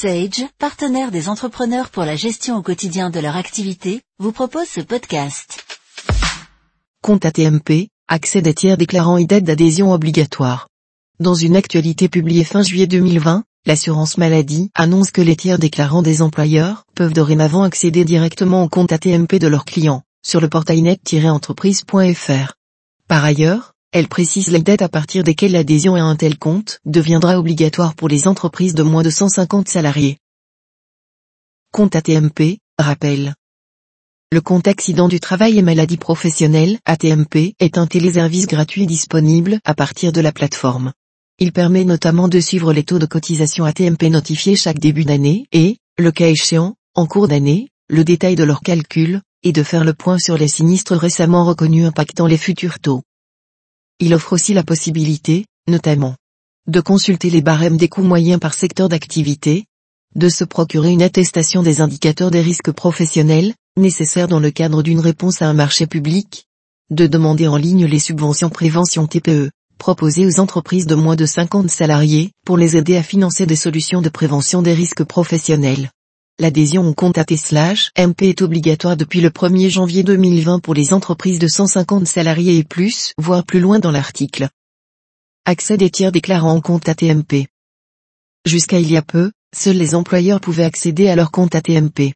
Sage, partenaire des entrepreneurs pour la gestion au quotidien de leur activité, vous propose ce podcast. Compte ATMP, accès des tiers déclarants et dette d'adhésion obligatoire. Dans une actualité publiée fin juillet 2020, l'assurance maladie annonce que les tiers déclarants des employeurs peuvent dorénavant accéder directement au compte ATMP de leurs clients, sur le portail net-entreprise.fr. Par ailleurs, elle précise les dettes à partir desquelles l'adhésion à un tel compte deviendra obligatoire pour les entreprises de moins de 150 salariés. Compte ATMP, rappel. Le compte accident du travail et maladie professionnelle, ATMP, est un téléservice gratuit disponible à partir de la plateforme. Il permet notamment de suivre les taux de cotisation ATMP notifiés chaque début d'année et, le cas échéant, en cours d'année, le détail de leur calcul, et de faire le point sur les sinistres récemment reconnus impactant les futurs taux. Il offre aussi la possibilité, notamment, de consulter les barèmes des coûts moyens par secteur d'activité, de se procurer une attestation des indicateurs des risques professionnels, nécessaires dans le cadre d'une réponse à un marché public, de demander en ligne les subventions prévention TPE, proposées aux entreprises de moins de 50 salariés, pour les aider à financer des solutions de prévention des risques professionnels. L'adhésion au compte AT/MP est obligatoire depuis le 1er janvier 2020 pour les entreprises de 150 salariés et plus, voire plus loin dans l'article. Accès des tiers déclarants en compte ATMP. Jusqu'à il y a peu, seuls les employeurs pouvaient accéder à leur compte ATMP.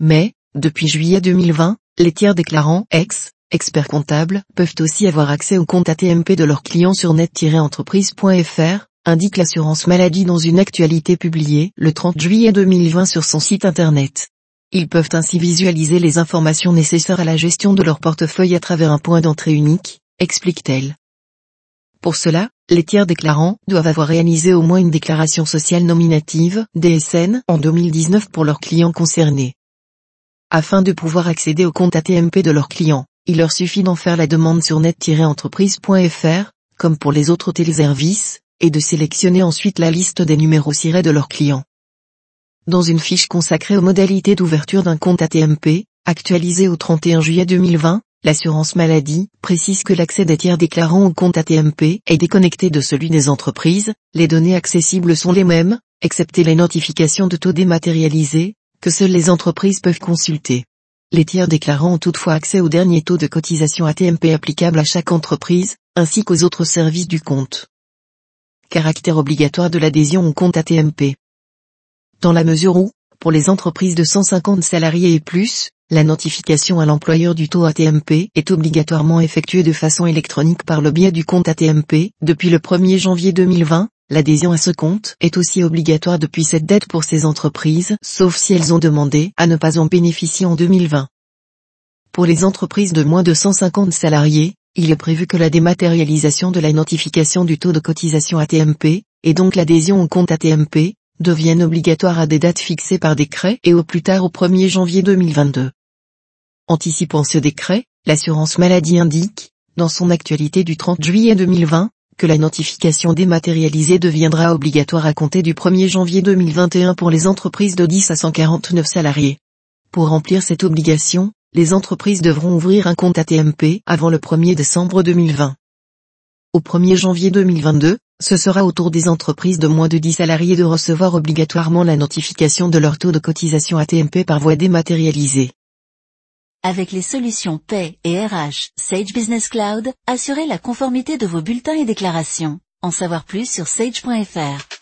Mais, depuis juillet 2020, les tiers déclarants, ex, experts comptables, peuvent aussi avoir accès au compte ATMP de leurs clients sur net-entreprise.fr, indique l'assurance maladie dans une actualité publiée le 30 juillet 2020 sur son site internet. Ils peuvent ainsi visualiser les informations nécessaires à la gestion de leur portefeuille à travers un point d'entrée unique, explique-t-elle. Pour cela, les tiers déclarants doivent avoir réalisé au moins une déclaration sociale nominative, DSN, en 2019 pour leurs clients concernés. Afin de pouvoir accéder au compte ATMP de leurs clients, il leur suffit d'en faire la demande sur net-entreprise.fr, comme pour les autres téléservices, et de sélectionner ensuite la liste des numéros cirés de leurs clients. Dans une fiche consacrée aux modalités d'ouverture d'un compte ATMP, actualisée au 31 juillet 2020, l'assurance maladie précise que l'accès des tiers déclarants au compte ATMP est déconnecté de celui des entreprises, les données accessibles sont les mêmes, excepté les notifications de taux dématérialisés, que seules les entreprises peuvent consulter. Les tiers déclarants ont toutefois accès au dernier taux de cotisation ATMP applicable à chaque entreprise, ainsi qu'aux autres services du compte caractère obligatoire de l'adhésion au compte ATMP. Dans la mesure où, pour les entreprises de 150 salariés et plus, la notification à l'employeur du taux ATMP est obligatoirement effectuée de façon électronique par le biais du compte ATMP. Depuis le 1er janvier 2020, l'adhésion à ce compte est aussi obligatoire depuis cette date pour ces entreprises, sauf si elles ont demandé à ne pas en bénéficier en 2020. Pour les entreprises de moins de 150 salariés, il est prévu que la dématérialisation de la notification du taux de cotisation ATMP, et donc l'adhésion au compte ATMP, devienne obligatoire à des dates fixées par décret et au plus tard au 1er janvier 2022. Anticipant ce décret, l'assurance maladie indique, dans son actualité du 30 juillet 2020, que la notification dématérialisée deviendra obligatoire à compter du 1er janvier 2021 pour les entreprises de 10 à 149 salariés. Pour remplir cette obligation, les entreprises devront ouvrir un compte ATMP avant le 1er décembre 2020. Au 1er janvier 2022, ce sera au tour des entreprises de moins de 10 salariés de recevoir obligatoirement la notification de leur taux de cotisation ATMP par voie dématérialisée. Avec les solutions Pay et RH Sage Business Cloud, assurez la conformité de vos bulletins et déclarations. En savoir plus sur sage.fr.